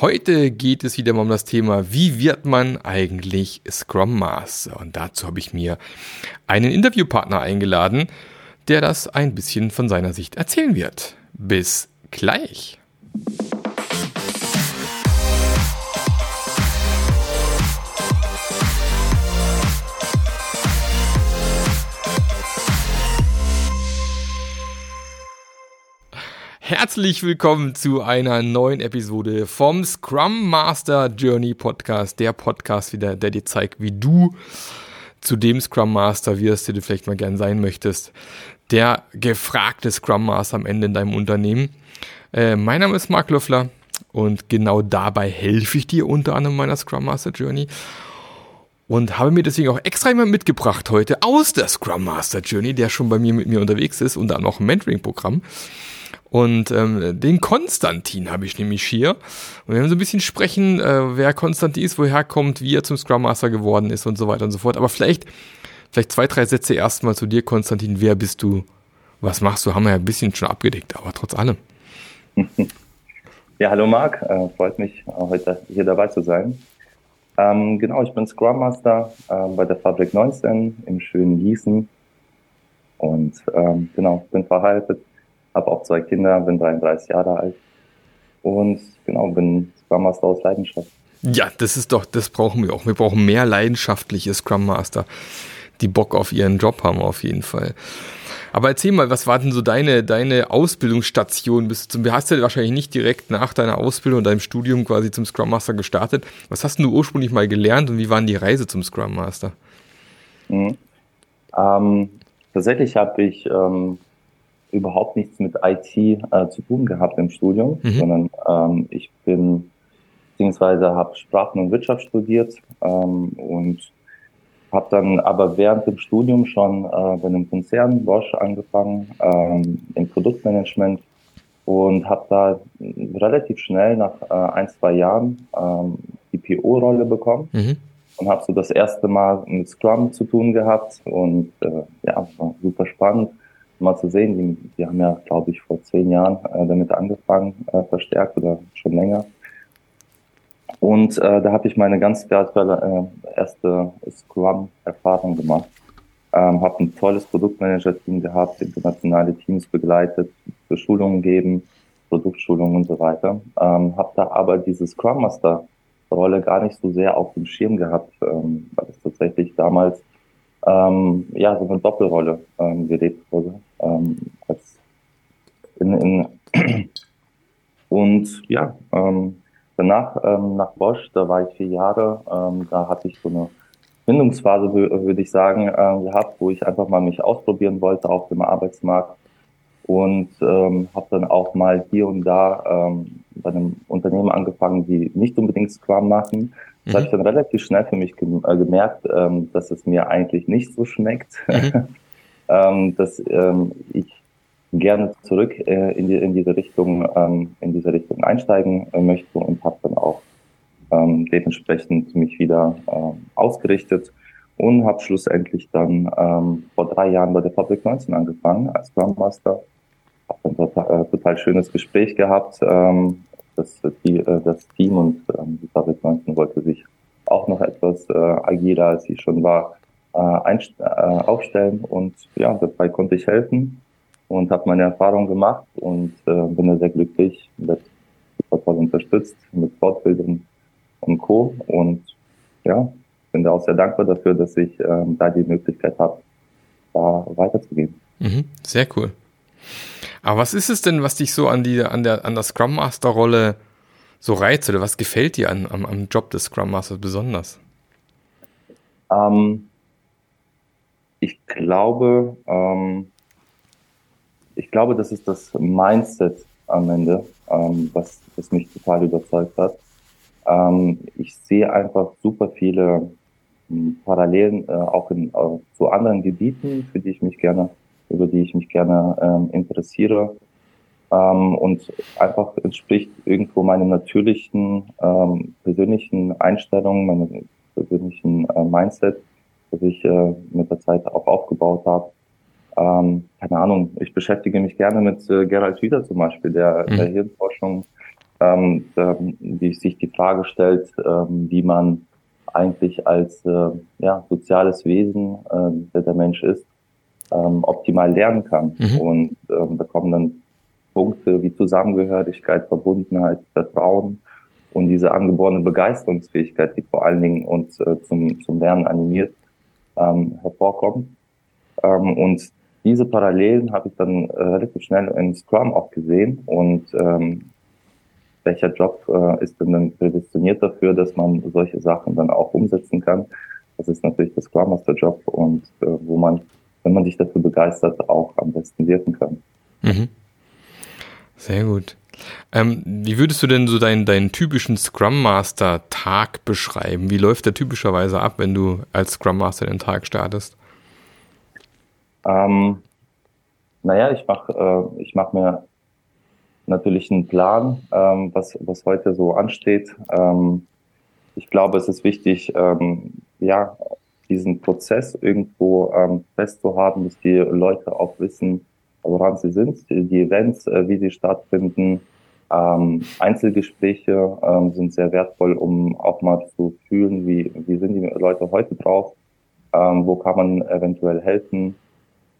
Heute geht es wieder mal um das Thema, wie wird man eigentlich Scrum Master? Und dazu habe ich mir einen Interviewpartner eingeladen, der das ein bisschen von seiner Sicht erzählen wird. Bis gleich. Herzlich willkommen zu einer neuen Episode vom Scrum Master Journey Podcast. Der Podcast wieder, der dir zeigt, wie du zu dem Scrum Master wirst, der du vielleicht mal gern sein möchtest. Der gefragte Scrum Master am Ende in deinem Unternehmen. Äh, mein Name ist Marc Löffler und genau dabei helfe ich dir unter anderem meiner Scrum Master Journey und habe mir deswegen auch extra jemand mitgebracht heute aus der Scrum Master Journey, der schon bei mir mit mir unterwegs ist und dann noch ein Mentoring-Programm. Und ähm, den Konstantin habe ich nämlich hier. Und wir werden so ein bisschen sprechen, äh, wer Konstantin ist, woher kommt, wie er zum Scrum Master geworden ist und so weiter und so fort. Aber vielleicht, vielleicht zwei, drei Sätze erstmal zu dir, Konstantin. Wer bist du? Was machst du? Haben wir ja ein bisschen schon abgedeckt, aber trotz allem. Ja, hallo Marc. Äh, freut mich, äh, heute hier dabei zu sein. Ähm, genau, ich bin Scrum Master äh, bei der Fabrik 19 im schönen Gießen. Und ähm, genau, bin verheiratet habe auch zwei Kinder, bin 33 Jahre alt und genau, bin Scrum Master aus Leidenschaft. Ja, das ist doch, das brauchen wir auch. Wir brauchen mehr leidenschaftliche Scrum Master, die Bock auf ihren Job haben auf jeden Fall. Aber erzähl mal, was war denn so deine, deine Ausbildungsstation? Bist du, hast ja wahrscheinlich nicht direkt nach deiner Ausbildung und deinem Studium quasi zum Scrum Master gestartet. Was hast du ursprünglich mal gelernt und wie war die Reise zum Scrum Master? Mhm. Ähm, tatsächlich habe ich ähm, überhaupt nichts mit IT äh, zu tun gehabt im Studium, mhm. sondern ähm, ich bin beziehungsweise habe Sprachen und Wirtschaft studiert ähm, und habe dann aber während dem Studium schon äh, bei einem Konzern Bosch angefangen ähm, im Produktmanagement und habe da relativ schnell nach äh, ein zwei Jahren ähm, die PO-Rolle bekommen mhm. und habe so das erste Mal mit Scrum zu tun gehabt und äh, ja war super spannend mal zu sehen. Die, die haben ja, glaube ich, vor zehn Jahren äh, damit angefangen, äh, verstärkt oder schon länger. Und äh, da habe ich meine ganz wertvolle äh, erste Scrum-Erfahrung gemacht. Ähm, habe ein tolles Produktmanager-Team gehabt, internationale Teams begleitet, für Schulungen geben, Produktschulungen und so weiter. Ähm, habe da aber diese Scrum Master Rolle gar nicht so sehr auf dem Schirm gehabt, ähm, weil es tatsächlich damals ähm, ja, so eine Doppelrolle ähm, gelebt wurde. Ähm, in, in und ja, ähm, danach ähm, nach Bosch, da war ich vier Jahre, ähm, da hatte ich so eine Findungsphase, würde ich sagen, äh, gehabt, wo ich einfach mal mich ausprobieren wollte auf dem Arbeitsmarkt und ähm, habe dann auch mal hier und da ähm, bei einem Unternehmen angefangen, die nicht unbedingt Scrum machen, das mhm. habe ich dann relativ schnell für mich äh, gemerkt, ähm, dass es mir eigentlich nicht so schmeckt, mhm. ähm, dass ähm, ich gerne zurück äh, in, die, in diese Richtung ähm, in diese Richtung einsteigen äh, möchte und habe dann auch ähm, dementsprechend mich wieder ähm, ausgerichtet und habe schlussendlich dann ähm, vor drei Jahren bei der Public 19 angefangen als Scrum Master. Habe ein total, äh, total schönes Gespräch gehabt ähm, das, die, äh, das Team und ähm, die Public 19 wollte sich auch noch etwas äh, agiler, als sie schon war, äh, äh, aufstellen. Und ja, dabei konnte ich helfen und habe meine Erfahrung gemacht und äh, bin da sehr glücklich, wird super toll unterstützt mit Fortbildung und Co. Und ja, bin da auch sehr dankbar dafür, dass ich ähm, da die Möglichkeit habe, da weiterzugehen. Mhm, sehr cool. Aber was ist es denn, was dich so an die, an der, an der Scrum Master Rolle so reizt oder was gefällt dir an, am, am Job des Scrum Masters besonders? Ähm, ich glaube, ähm, ich glaube, das ist das Mindset am Ende, ähm, was, was mich total überzeugt hat. Ähm, ich sehe einfach super viele hm, Parallelen äh, auch in, äh, zu anderen Gebieten, für die ich mich gerne über die ich mich gerne ähm, interessiere. Ähm, und einfach entspricht irgendwo meinem natürlichen ähm, persönlichen Einstellungen, meinem persönlichen äh, Mindset, das ich äh, mit der Zeit auch aufgebaut habe. Ähm, keine Ahnung, ich beschäftige mich gerne mit äh, Gerald Hüder zum Beispiel, der, mhm. der Hirnforschung ähm, die sich die Frage stellt, ähm, wie man eigentlich als äh, ja, soziales Wesen, äh, der der Mensch ist, ähm, optimal lernen kann. Mhm. Und ähm, da kommen dann Punkte wie Zusammengehörigkeit, Verbundenheit, Vertrauen und diese angeborene Begeisterungsfähigkeit, die vor allen Dingen uns äh, zum, zum Lernen animiert, ähm, hervorkommt. Ähm, und diese Parallelen habe ich dann äh, relativ schnell in Scrum auch gesehen und ähm, welcher Job äh, ist denn dann prädestiniert dafür, dass man solche Sachen dann auch umsetzen kann. Das ist natürlich der Scrum Master Job und äh, wo man, wenn man sich dafür begeistert, auch am besten wirken kann. Mhm. Sehr gut. Ähm, wie würdest du denn so deinen, deinen typischen Scrum Master Tag beschreiben? Wie läuft der typischerweise ab, wenn du als Scrum Master den Tag startest? Ähm, naja, ich mache äh, mach mir natürlich einen Plan, ähm, was, was heute so ansteht. Ähm, ich glaube, es ist wichtig, ähm, ja, diesen Prozess irgendwo ähm, festzuhaben, dass die Leute auch wissen, woran sie sind, die Events, äh, wie sie stattfinden. Ähm, Einzelgespräche ähm, sind sehr wertvoll, um auch mal zu fühlen, wie, wie sind die Leute heute drauf, ähm, wo kann man eventuell helfen,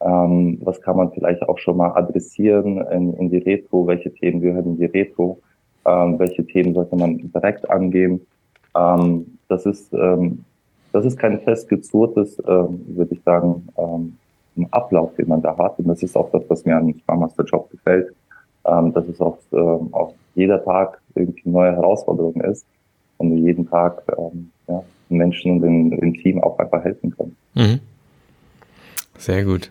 ähm, was kann man vielleicht auch schon mal adressieren in, in die Retro? Welche Themen gehören in die Retro? Ähm, welche Themen sollte man direkt angehen? Ähm, das ist das ist kein festgezurrtes, würde ich sagen, Ablauf, den man da hat. Und das ist auch das, was mir an Master Job gefällt, ähm, dass es auch, ähm, auch jeder Tag irgendwie eine neue Herausforderung ist und jeden Tag ähm, ja, den Menschen und dem, dem Team auch einfach helfen können. Mhm. Sehr gut.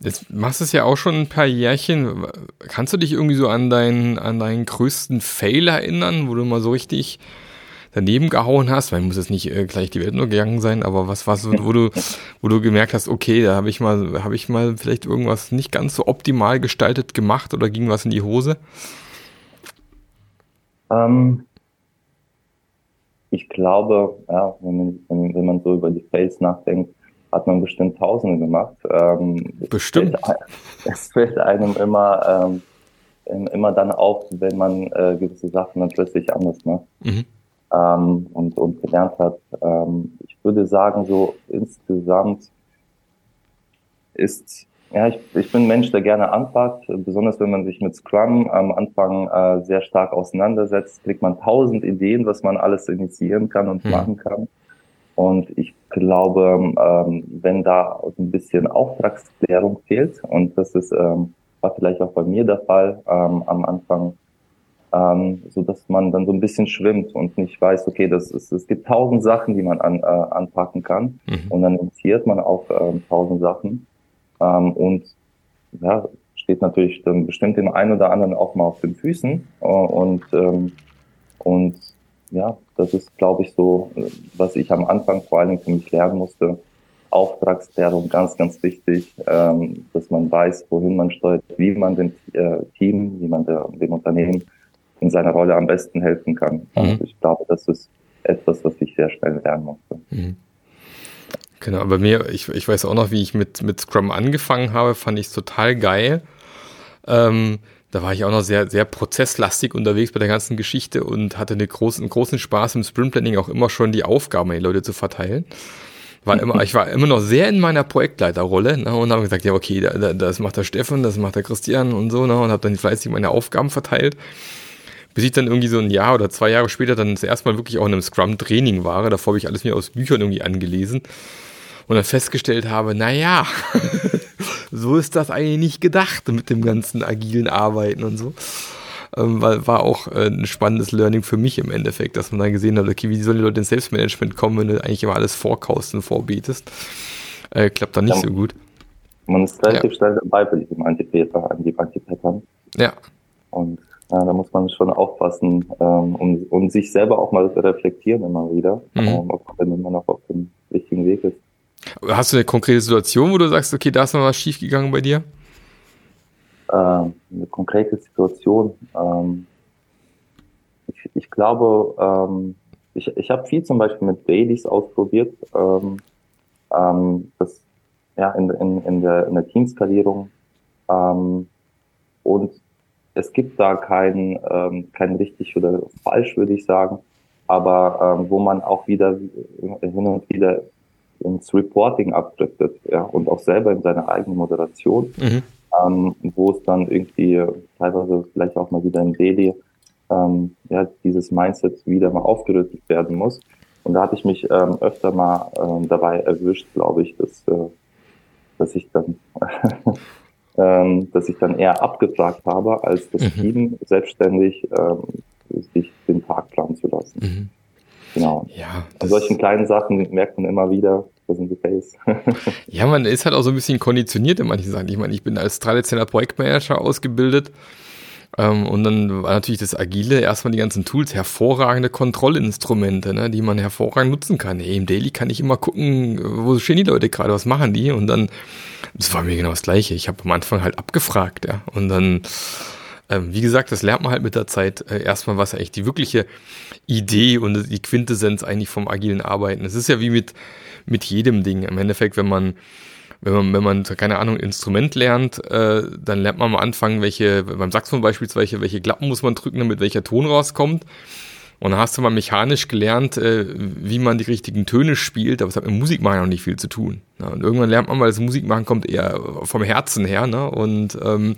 Jetzt machst du es ja auch schon ein paar Jährchen. Kannst du dich irgendwie so an deinen, an deinen größten Fail erinnern, wo du mal so richtig daneben gehauen hast? Weil muss jetzt nicht äh, gleich die Welt nur gegangen sein, aber was war so, wo du, wo du gemerkt hast, okay, da habe ich mal, habe ich mal vielleicht irgendwas nicht ganz so optimal gestaltet gemacht oder ging was in die Hose? Ähm, ich glaube, ja, wenn, wenn, wenn man so über die Fails nachdenkt, hat man bestimmt Tausende gemacht. Ähm, bestimmt. Es fällt, es fällt einem immer, ähm, immer dann auf, wenn man äh, gewisse Sachen dann plötzlich anders macht mhm. Ähm, und, und gelernt hat. Ähm, ich würde sagen, so insgesamt ist, ja, ich, ich bin ein Mensch, der gerne anpackt, besonders wenn man sich mit Scrum am Anfang äh, sehr stark auseinandersetzt, kriegt man tausend Ideen, was man alles initiieren kann und mhm. machen kann. Und ich glaube, ähm, wenn da ein bisschen Auftragsklärung fehlt, und das ist, ähm, war vielleicht auch bei mir der Fall ähm, am Anfang, ähm, so dass man dann so ein bisschen schwimmt und nicht weiß, okay, das ist, es gibt tausend Sachen, die man an, äh, anpacken kann, mhm. und dann initiiert man auch ähm, tausend Sachen ähm, und ja, steht natürlich dann bestimmt dem einen oder anderen auch mal auf den Füßen äh, und ähm, und ja, das ist, glaube ich, so, was ich am Anfang vor allen Dingen für mich lernen musste. Auftragsklärung ganz, ganz wichtig, ähm, dass man weiß, wohin man steuert, wie man dem äh, Team, wie man der, dem Unternehmen in seiner Rolle am besten helfen kann. Mhm. Also ich glaube, das ist etwas, was ich sehr schnell lernen musste. Mhm. Genau, bei mir, ich, ich weiß auch noch, wie ich mit, mit Scrum angefangen habe, fand ich es total geil. Ähm, da war ich auch noch sehr, sehr prozesslastig unterwegs bei der ganzen Geschichte und hatte eine großen, einen großen Spaß im Sprintplanning auch immer schon die Aufgaben an die Leute zu verteilen. War immer, ich war immer noch sehr in meiner Projektleiterrolle ne, und habe gesagt, ja okay, da, das macht der Steffen, das macht der Christian und so ne, und habe dann fleißig meine Aufgaben verteilt. Bis ich dann irgendwie so ein Jahr oder zwei Jahre später dann das erste Mal wirklich auch in einem Scrum-Training war. Davor habe ich alles mir aus Büchern irgendwie angelesen und dann festgestellt habe, naja, so ist das eigentlich nicht gedacht mit dem ganzen agilen Arbeiten und so. Ähm, war, war auch äh, ein spannendes Learning für mich im Endeffekt, dass man dann gesehen hat, okay, wie sollen die Leute ins Selbstmanagement kommen, wenn du eigentlich immer alles vorkaust und vorbetest. Äh, klappt dann nicht ja, so gut. Man ist relativ ja. schnell dabei bei diesem Antipattern. Ja. Ja, da muss man schon aufpassen ähm, und, und sich selber auch mal reflektieren immer wieder, mhm. ähm, ob man immer noch auf dem richtigen Weg ist. Hast du eine konkrete Situation, wo du sagst, okay, da ist noch was schiefgegangen bei dir? Ähm, eine konkrete Situation. Ähm, ich, ich glaube, ähm, ich, ich habe viel zum Beispiel mit Dailies ausprobiert. Ähm, ähm, das ja in, in, in der, in der Teamskalierung. Ähm, und es gibt da kein, ähm, kein richtig oder falsch, würde ich sagen, aber ähm, wo man auch wieder hin und wieder ins Reporting abdriftet ja, und auch selber in seiner eigenen Moderation, mhm. ähm, wo es dann irgendwie teilweise vielleicht auch mal wieder im Daily ähm, ja, dieses Mindset wieder mal aufgerüttelt werden muss. Und da hatte ich mich ähm, öfter mal ähm, dabei erwischt, glaube ich, dass, äh, dass ich dann ähm, dass ich dann eher abgefragt habe, als das mhm. Team selbstständig ähm, sich den Tag planen zu lassen. Mhm. Genau. Ja, An solchen kleinen Sachen merkt man immer wieder, das sind die Face. ja, man ist halt auch so ein bisschen konditioniert in manchen Sachen. Ich meine, ich bin als traditioneller Projektmanager ausgebildet. Ähm, und dann war natürlich das Agile erstmal die ganzen Tools, hervorragende Kontrollinstrumente, ne, die man hervorragend nutzen kann. Hey, Im Daily kann ich immer gucken, wo stehen die Leute gerade, was machen die? Und dann, das war mir genau das Gleiche. Ich habe am Anfang halt abgefragt, ja. Und dann ähm, wie gesagt, das lernt man halt mit der Zeit äh, erstmal, was eigentlich die wirkliche Idee und die Quintessenz eigentlich vom agilen Arbeiten. Es ist ja wie mit, mit jedem Ding. Im Endeffekt, wenn man wenn man, wenn man, keine Ahnung, Instrument lernt, äh, dann lernt man am Anfang, welche, beim Saxophon beispielsweise, welche Klappen muss man drücken, damit welcher Ton rauskommt. Und dann hast du mal mechanisch gelernt, äh, wie man die richtigen Töne spielt, aber es hat mit Musikmachen noch nicht viel zu tun. Ja, und irgendwann lernt man mal, das Musikmachen kommt eher vom Herzen her, ne? Und ähm,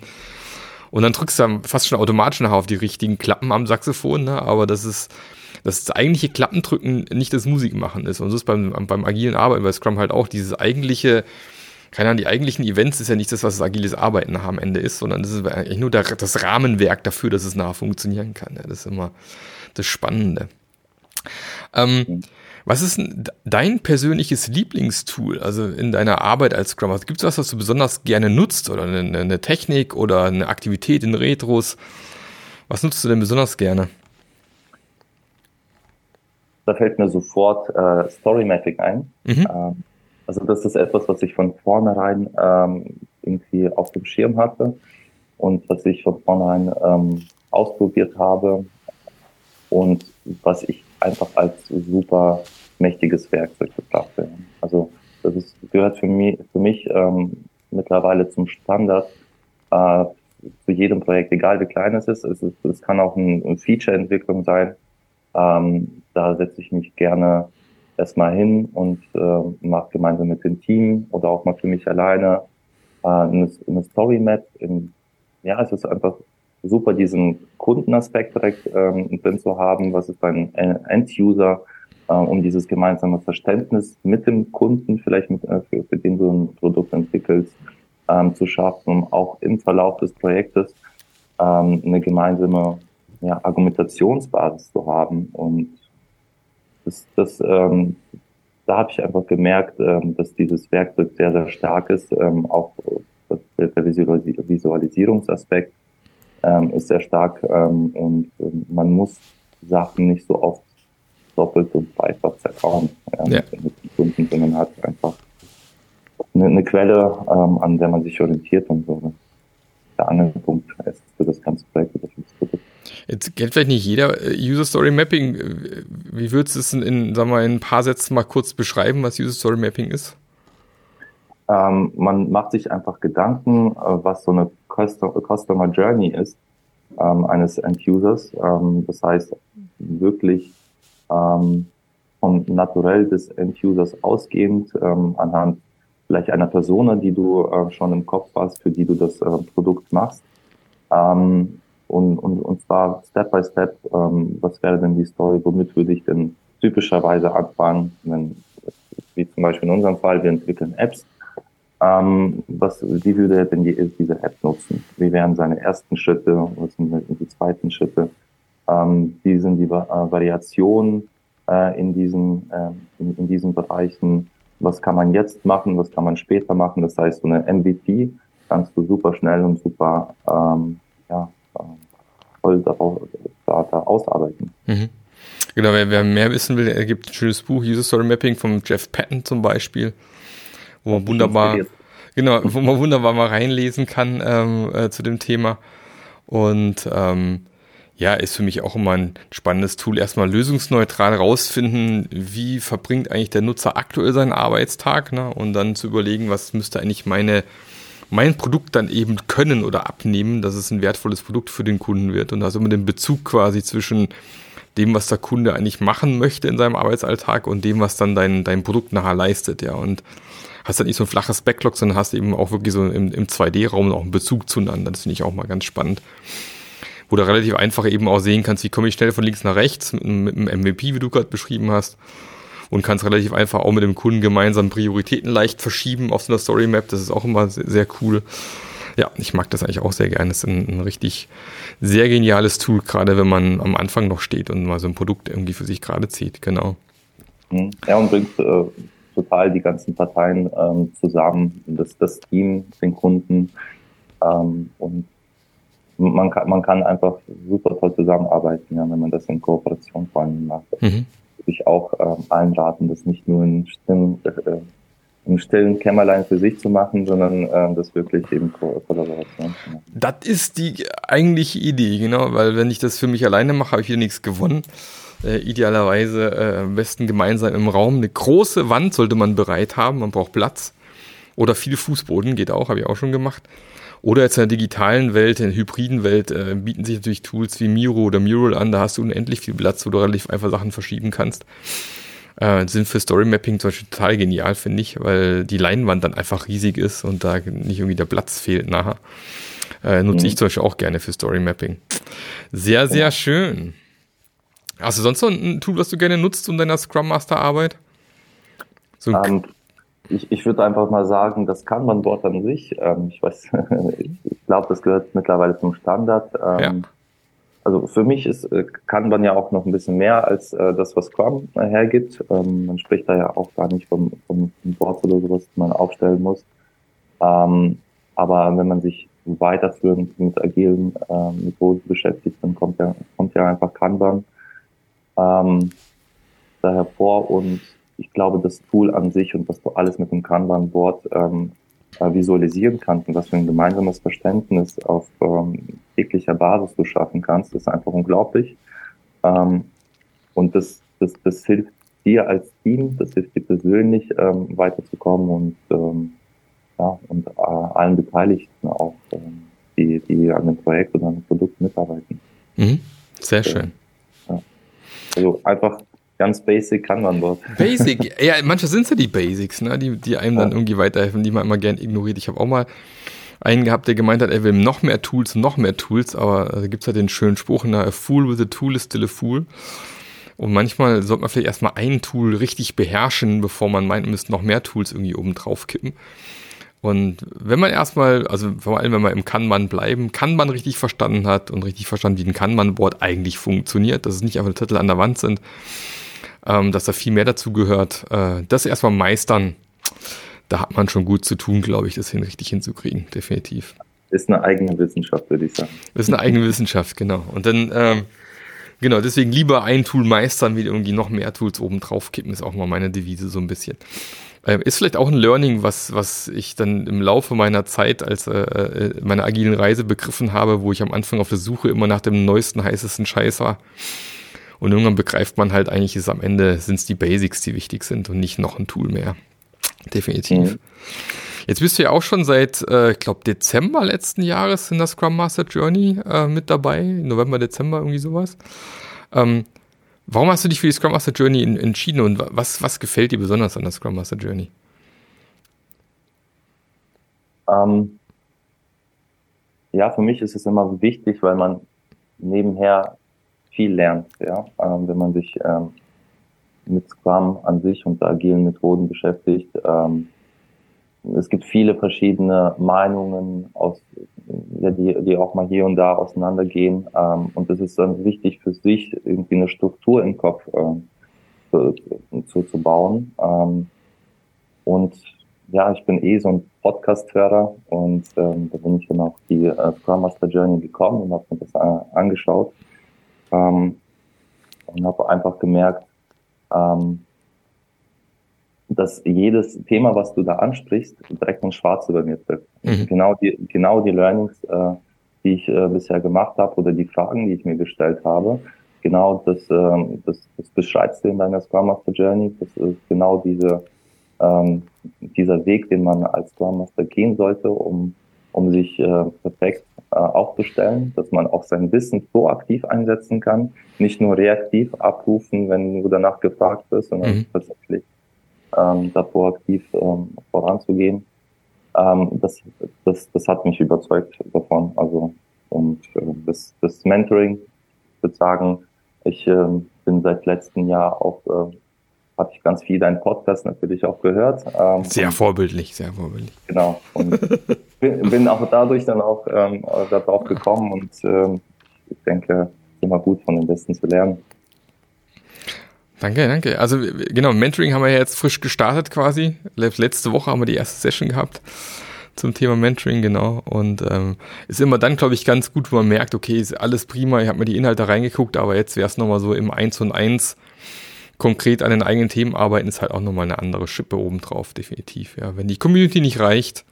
und dann drückst du dann fast schon automatisch nachher auf die richtigen Klappen am Saxophon, ne? aber das ist, das eigentliche Klappendrücken nicht das Musikmachen ist. Und so ist beim, beim agilen Arbeiten bei Scrum halt auch dieses eigentliche, keine Ahnung, die eigentlichen Events ist ja nicht das, was agiles Arbeiten am Ende ist, sondern das ist eigentlich nur der, das Rahmenwerk dafür, dass es nachher funktionieren kann. Ja, das ist immer das Spannende. Ähm, mhm. Was ist dein persönliches Lieblingstool, also in deiner Arbeit als Scrum Master? Gibt es was, was du besonders gerne nutzt oder eine, eine, Technik oder eine Aktivität in Retros? Was nutzt du denn besonders gerne? Da fällt mir sofort äh, Story Mapping ein. Mhm. Ähm, also das ist etwas, was ich von vornherein ähm, irgendwie auf dem Schirm hatte und was ich von vornherein ähm, ausprobiert habe und was ich einfach als super mächtiges Werkzeug betrachte. Also das ist, gehört für mich, für mich ähm, mittlerweile zum Standard äh, für jedem Projekt, egal wie klein es ist. Es, ist, es kann auch ein, eine Feature-Entwicklung sein. Ähm, da setze ich mich gerne erstmal hin und äh, mache gemeinsam mit dem Team oder auch mal für mich alleine äh, eine, eine Story Map. In, ja, es ist einfach super, diesen Kundenaspekt direkt ähm, drin zu haben. Was ist ein End-User? Äh, um dieses gemeinsame Verständnis mit dem Kunden, vielleicht mit, äh, für, für den du ein Produkt entwickelst, ähm, zu schaffen, um auch im Verlauf des Projektes ähm, eine gemeinsame ja, Argumentationsbasis zu haben. Und das, das ähm, da habe ich einfach gemerkt, ähm, dass dieses Werkzeug sehr, sehr stark ist, ähm, auch der, der Visualisierungsaspekt ähm, ist sehr stark ähm, und ähm, man muss Sachen nicht so oft doppelt und dreifach zerkauen ja, ja. mit den Kunden, sondern hat einfach eine, eine Quelle, ähm, an der man sich orientiert und so. Der Angelpunkt ist für das ganze Projekt für das Produkt. Jetzt kennt vielleicht nicht jeder äh, User Story Mapping. Wie würdest du es in, in, sag mal, in ein paar Sätzen mal kurz beschreiben, was User Story Mapping ist? Ähm, man macht sich einfach Gedanken, äh, was so eine Customer Journey ist ähm, eines End-Users. Ähm, das heißt, wirklich ähm, vom Naturell des End-Users ausgehend, ähm, anhand vielleicht einer Persona, die du äh, schon im Kopf hast, für die du das äh, Produkt machst. Ähm, und, und, und zwar Step by Step, ähm, was wäre denn die Story, womit würde ich denn typischerweise anfangen, wenn, wie zum Beispiel in unserem Fall, wir entwickeln Apps. Ähm, was, wie würde er denn die, diese App nutzen? Wie wären seine ersten Schritte? Was sind die zweiten Schritte? Ähm, wie sind die äh, Variationen äh, in, diesen, äh, in, in diesen Bereichen? Was kann man jetzt machen? Was kann man später machen? Das heißt, so eine MVP kannst du super schnell und super ähm, ja, voll darauf, da, da ausarbeiten. Mhm. Genau, wer, wer, mehr wissen will, er gibt ein schönes Buch, User Story Mapping von Jeff Patton zum Beispiel, wo man wunderbar, genau, wo man wunderbar mal reinlesen kann ähm, äh, zu dem Thema. Und ähm, ja, ist für mich auch immer ein spannendes Tool. Erstmal lösungsneutral rausfinden, wie verbringt eigentlich der Nutzer aktuell seinen Arbeitstag, ne? Und dann zu überlegen, was müsste eigentlich meine mein Produkt dann eben können oder abnehmen, dass es ein wertvolles Produkt für den Kunden wird. Und also immer den Bezug quasi zwischen dem, was der Kunde eigentlich machen möchte in seinem Arbeitsalltag und dem, was dann dein, dein Produkt nachher leistet, ja. Und hast dann nicht so ein flaches Backlog, sondern hast eben auch wirklich so im, im 2D-Raum auch einen Bezug zueinander. Das finde ich auch mal ganz spannend. Wo du relativ einfach eben auch sehen kannst, wie komme ich schnell von links nach rechts mit, mit einem MVP, wie du gerade beschrieben hast. Und kannst relativ einfach auch mit dem Kunden gemeinsam Prioritäten leicht verschieben auf so einer Story Map. Das ist auch immer sehr, sehr cool. Ja, ich mag das eigentlich auch sehr gerne. Das ist ein, ein richtig sehr geniales Tool, gerade wenn man am Anfang noch steht und mal so ein Produkt irgendwie für sich gerade zieht. Genau. Mhm. Ja, und bringt äh, total die ganzen Parteien ähm, zusammen, das, das Team, den Kunden ähm, und man kann, man kann einfach super toll zusammenarbeiten, ja, wenn man das in Kooperation vor allem macht. Mhm. Würde ich auch ähm, allen raten, das nicht nur in stillen, äh, im stillen Kämmerlein für sich zu machen, sondern äh, das wirklich eben Ko Kollaboration zu machen. Das ist die eigentliche Idee, genau, weil wenn ich das für mich alleine mache, habe ich hier nichts gewonnen äh, idealerweise äh, am besten gemeinsam im Raum. Eine große Wand sollte man bereit haben, man braucht Platz. Oder viel Fußboden geht auch, habe ich auch schon gemacht. Oder jetzt in der digitalen Welt, in der hybriden Welt, äh, bieten sich natürlich Tools wie Miro oder Mural an. Da hast du unendlich viel Platz, wo du relativ einfach Sachen verschieben kannst. Äh, sind für Story Mapping zum Beispiel total genial, finde ich, weil die Leinwand dann einfach riesig ist und da nicht irgendwie der Platz fehlt nachher. Äh, nutze mhm. ich zum Beispiel auch gerne für Story Mapping. Sehr, sehr ja. schön. Hast du sonst noch ein Tool, was du gerne nutzt in deiner Scrum Master Arbeit? So um, ich, ich würde einfach mal sagen, das kann man dort an sich. Ähm, ich weiß, ich glaube, das gehört mittlerweile zum Standard. Ähm, ja. Also für mich ist äh, Kanban ja auch noch ein bisschen mehr als äh, das, was Scrum äh, hergibt. Ähm, man spricht da ja auch gar nicht vom, vom, vom Board oder sowas, das man aufstellen muss. Ähm, aber wenn man sich weiterführend mit agilen äh, Methoden beschäftigt, dann kommt ja, kommt ja einfach Kanban ähm, da hervor und ich glaube, das Tool an sich und was du alles mit dem Kanban-Board ähm, äh, visualisieren kannst und was für ein gemeinsames Verständnis auf ähm, täglicher Basis du schaffen kannst, ist einfach unglaublich. Ähm, und das, das, das hilft dir als Team, das hilft dir persönlich ähm, weiterzukommen und, ähm, ja, und äh, allen Beteiligten auch, ähm, die, die an dem Projekt oder an dem Produkt mitarbeiten. Mhm. Sehr schön. Also einfach ganz basic kann man dort. Basic, ja, manche sind ja die Basics, ne, die, die einem ja. dann irgendwie weiterhelfen, die man immer gern ignoriert. Ich habe auch mal einen gehabt, der gemeint hat, er will noch mehr Tools, noch mehr Tools, aber da gibt es halt den schönen Spruch, na, a fool with a tool is still a fool. Und manchmal sollte man vielleicht erstmal ein Tool richtig beherrschen, bevor man meint, man müsste noch mehr Tools irgendwie oben drauf kippen. Und wenn man erstmal, also vor allem wenn man im Kanban bleiben, Kanban richtig verstanden hat und richtig verstanden, wie ein Kanban-Board eigentlich funktioniert, dass es nicht einfach Titel an der Wand sind, ähm, dass da viel mehr dazu gehört, äh, das erstmal meistern, da hat man schon gut zu tun, glaube ich, das hin richtig hinzukriegen, definitiv. Ist eine eigene Wissenschaft, würde ich sagen. Ist eine eigene Wissenschaft, genau. Und dann, ähm, genau, deswegen lieber ein Tool meistern, wie irgendwie noch mehr Tools oben drauf kippen, ist auch mal meine Devise so ein bisschen. Ähm, ist vielleicht auch ein Learning, was, was ich dann im Laufe meiner Zeit als äh, äh, meiner agilen Reise begriffen habe, wo ich am Anfang auf der Suche immer nach dem neuesten, heißesten Scheiß war. Und irgendwann begreift man halt eigentlich, ist am Ende sind es die Basics, die wichtig sind und nicht noch ein Tool mehr. Definitiv. Mhm. Jetzt bist du ja auch schon seit, äh, ich glaube, Dezember letzten Jahres in der Scrum Master Journey äh, mit dabei. November, Dezember, irgendwie sowas. Ähm, Warum hast du dich für die Scrum Master Journey entschieden und was, was gefällt dir besonders an der Scrum Master Journey? Ähm, ja, für mich ist es immer wichtig, weil man nebenher viel lernt, ja, ähm, wenn man sich ähm, mit Scrum an sich und agilen Methoden beschäftigt. Ähm, es gibt viele verschiedene Meinungen aus ja, die, die auch mal hier und da auseinandergehen. Ähm, und es ist dann wichtig für sich, irgendwie eine Struktur im Kopf äh, zu, zu bauen. Ähm, und ja, ich bin eh so ein Podcast-Hörer und ähm, da bin ich dann auf die äh, Scrum Master Journey gekommen und habe mir das äh, angeschaut ähm, und habe einfach gemerkt, ähm, dass jedes Thema, was du da ansprichst, direkt ein Schwarz über mir trifft. Mhm. Genau die, genau die Learnings, äh, die ich äh, bisher gemacht habe oder die Fragen, die ich mir gestellt habe, genau das, äh, das, das beschreibst du in deiner Scrum Master Journey. Das ist genau diese ähm, dieser Weg, den man als Scrum Master gehen sollte, um, um sich äh, perfekt äh, aufzustellen, dass man auch sein Wissen proaktiv einsetzen kann, nicht nur reaktiv abrufen, wenn du danach gefragt wirst, sondern mhm. tatsächlich ähm, da proaktiv ähm, voranzugehen. Ähm, das, das, das hat mich überzeugt davon. Also und äh, das, das Mentoring, ich würde sagen, ich äh, bin seit letztem Jahr auch äh, habe ich ganz viel deinen Podcast natürlich auch gehört. Ähm, sehr vorbildlich, sehr vorbildlich. Genau. Und bin, bin auch dadurch dann auch ähm, darauf gekommen und ähm, ich denke, immer gut von den Besten zu lernen. Danke, danke. Also genau, Mentoring haben wir ja jetzt frisch gestartet quasi. Letzte Woche haben wir die erste Session gehabt zum Thema Mentoring, genau. Und ähm, ist immer dann, glaube ich, ganz gut, wo man merkt, okay, ist alles prima, ich habe mir die Inhalte reingeguckt, aber jetzt wäre es nochmal so im Eins und Eins konkret an den eigenen Themen arbeiten, ist halt auch nochmal eine andere Schippe obendrauf, definitiv. Ja, wenn die Community nicht reicht,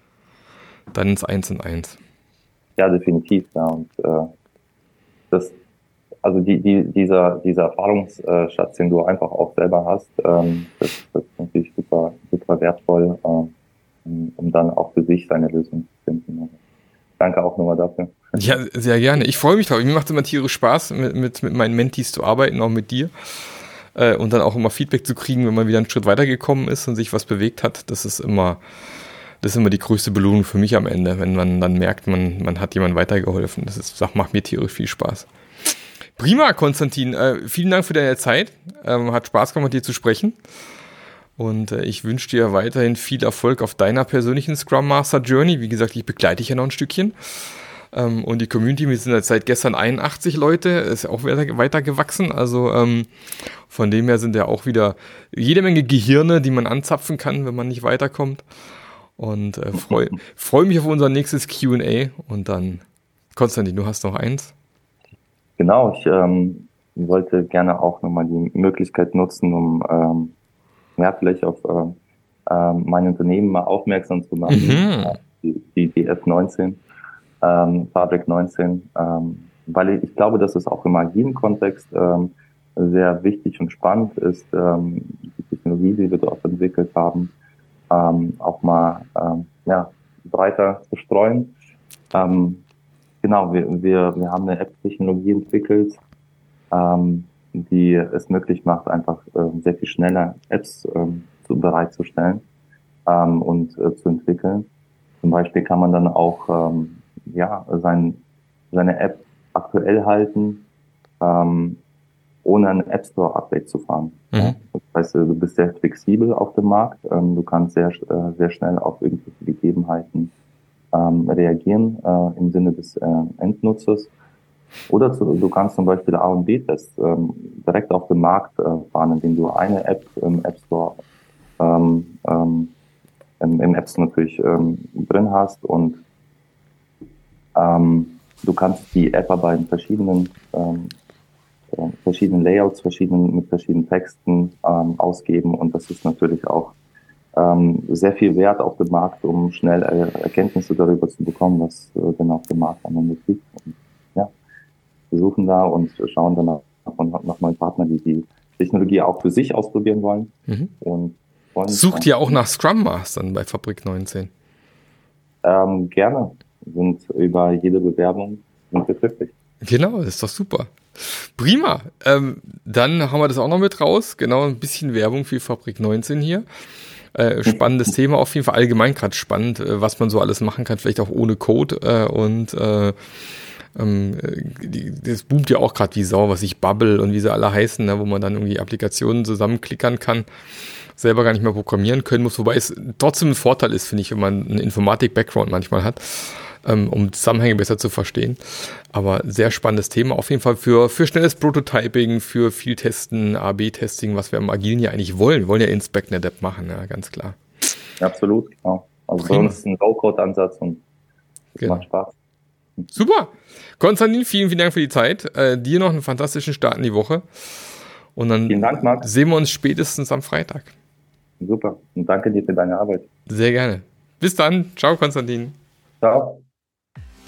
dann ins Eins und Eins. Ja, definitiv, ja. Und äh, das, also die, die, dieser, dieser Erfahrungsschatz, den du einfach auch selber hast, ähm, das, das ist natürlich super, super wertvoll. Äh, um dann auch für sich seine Lösung zu finden. Danke auch nochmal dafür. Ja, sehr gerne. Ich freue mich drauf. Mir macht es immer tierisch Spaß, mit, mit, mit meinen Mentees zu arbeiten, auch mit dir. Äh, und dann auch immer Feedback zu kriegen, wenn man wieder einen Schritt weitergekommen ist und sich was bewegt hat. Das ist immer, das ist immer die größte Belohnung für mich am Ende, wenn man dann merkt, man, man hat jemandem weitergeholfen. Das ist, das macht mir tierisch viel Spaß. Prima, Konstantin. Äh, vielen Dank für deine Zeit. Ähm, hat Spaß gemacht, mit dir zu sprechen. Und äh, ich wünsche dir weiterhin viel Erfolg auf deiner persönlichen Scrum Master Journey. Wie gesagt, ich begleite dich ja noch ein Stückchen. Ähm, und die Community, wir sind jetzt seit gestern 81 Leute, ist auch weiter, weiter gewachsen. Also ähm, von dem her sind ja auch wieder jede Menge Gehirne, die man anzapfen kann, wenn man nicht weiterkommt. Und äh, freue freu mich auf unser nächstes QA. Und dann, Konstantin, du hast noch eins. Genau, ich ähm, wollte gerne auch nochmal die Möglichkeit nutzen, um ähm, ja, vielleicht auf äh, äh, mein Unternehmen mal aufmerksam zu machen, mhm. die, die, die F19, ähm, Fabric 19, ähm, weil ich, glaube, dass es auch im agilen Kontext ähm, sehr wichtig und spannend ist, ähm, die Technologie, die wir dort entwickelt haben, ähm, auch mal ähm, ja, breiter zu streuen. Ähm, genau, wir, wir, wir haben eine App-Technologie entwickelt, ähm, die es möglich macht, einfach äh, sehr viel schneller Apps ähm, zu, bereitzustellen ähm, und äh, zu entwickeln. Zum Beispiel kann man dann auch ähm, ja, sein, seine App aktuell halten, ähm, ohne ein App Store Update zu fahren. Mhm. Das heißt, du bist sehr flexibel auf dem Markt, ähm, du kannst sehr, äh, sehr schnell auf irgendwelche Gegebenheiten ähm, reagieren äh, im Sinne des äh, Endnutzers oder zu, du kannst zum Beispiel A und B-Tests ähm, direkt auf dem Markt äh, fahren, indem du eine App im App Store ähm, ähm, im, im App Store natürlich ähm, drin hast und ähm, du kannst die App aber in verschiedenen ähm, äh, verschiedenen Layouts, verschiedenen mit verschiedenen Texten ähm, ausgeben und das ist natürlich auch ähm, sehr viel wert auf dem Markt, um schnell Erkenntnisse darüber zu bekommen, was äh, denn auf dem Markt am Ende liegt. Und wir suchen da und schauen dann nach, nach neuen Partnern, die die Technologie auch für sich ausprobieren wollen. Mhm. Und Sucht ihr auch nach Scrum Mastern bei Fabrik 19? Ähm, gerne. Sind über jede Bewerbung sind wir glücklich. Genau, das ist doch super. Prima. Ähm, dann haben wir das auch noch mit raus. Genau, ein bisschen Werbung für Fabrik 19 hier. Äh, spannendes Thema auf jeden Fall. Allgemein gerade spannend, äh, was man so alles machen kann, vielleicht auch ohne Code äh, und äh, ähm, die, das boomt ja auch gerade wie Sau, was ich Bubble und wie sie alle heißen, ne, wo man dann irgendwie Applikationen zusammenklickern kann, selber gar nicht mehr programmieren können muss, wobei es trotzdem ein Vorteil ist, finde ich, wenn man einen Informatik-Background manchmal hat, ähm, um Zusammenhänge besser zu verstehen. Aber sehr spannendes Thema, auf jeden Fall für, für schnelles Prototyping, für viel Testen, AB-Testing, was wir im Agilen ja eigentlich wollen. Wir wollen ja Inspect-NetApp machen, ja, ganz klar. Absolut, genau. Also Prima. ist ein Low-Code-Ansatz und genau. macht Spaß. Super. Konstantin, vielen, vielen Dank für die Zeit. Äh, dir noch einen fantastischen Start in die Woche. Und dann Dank, sehen wir uns spätestens am Freitag. Super. Und danke dir für deine Arbeit. Sehr gerne. Bis dann. Ciao, Konstantin. Ciao.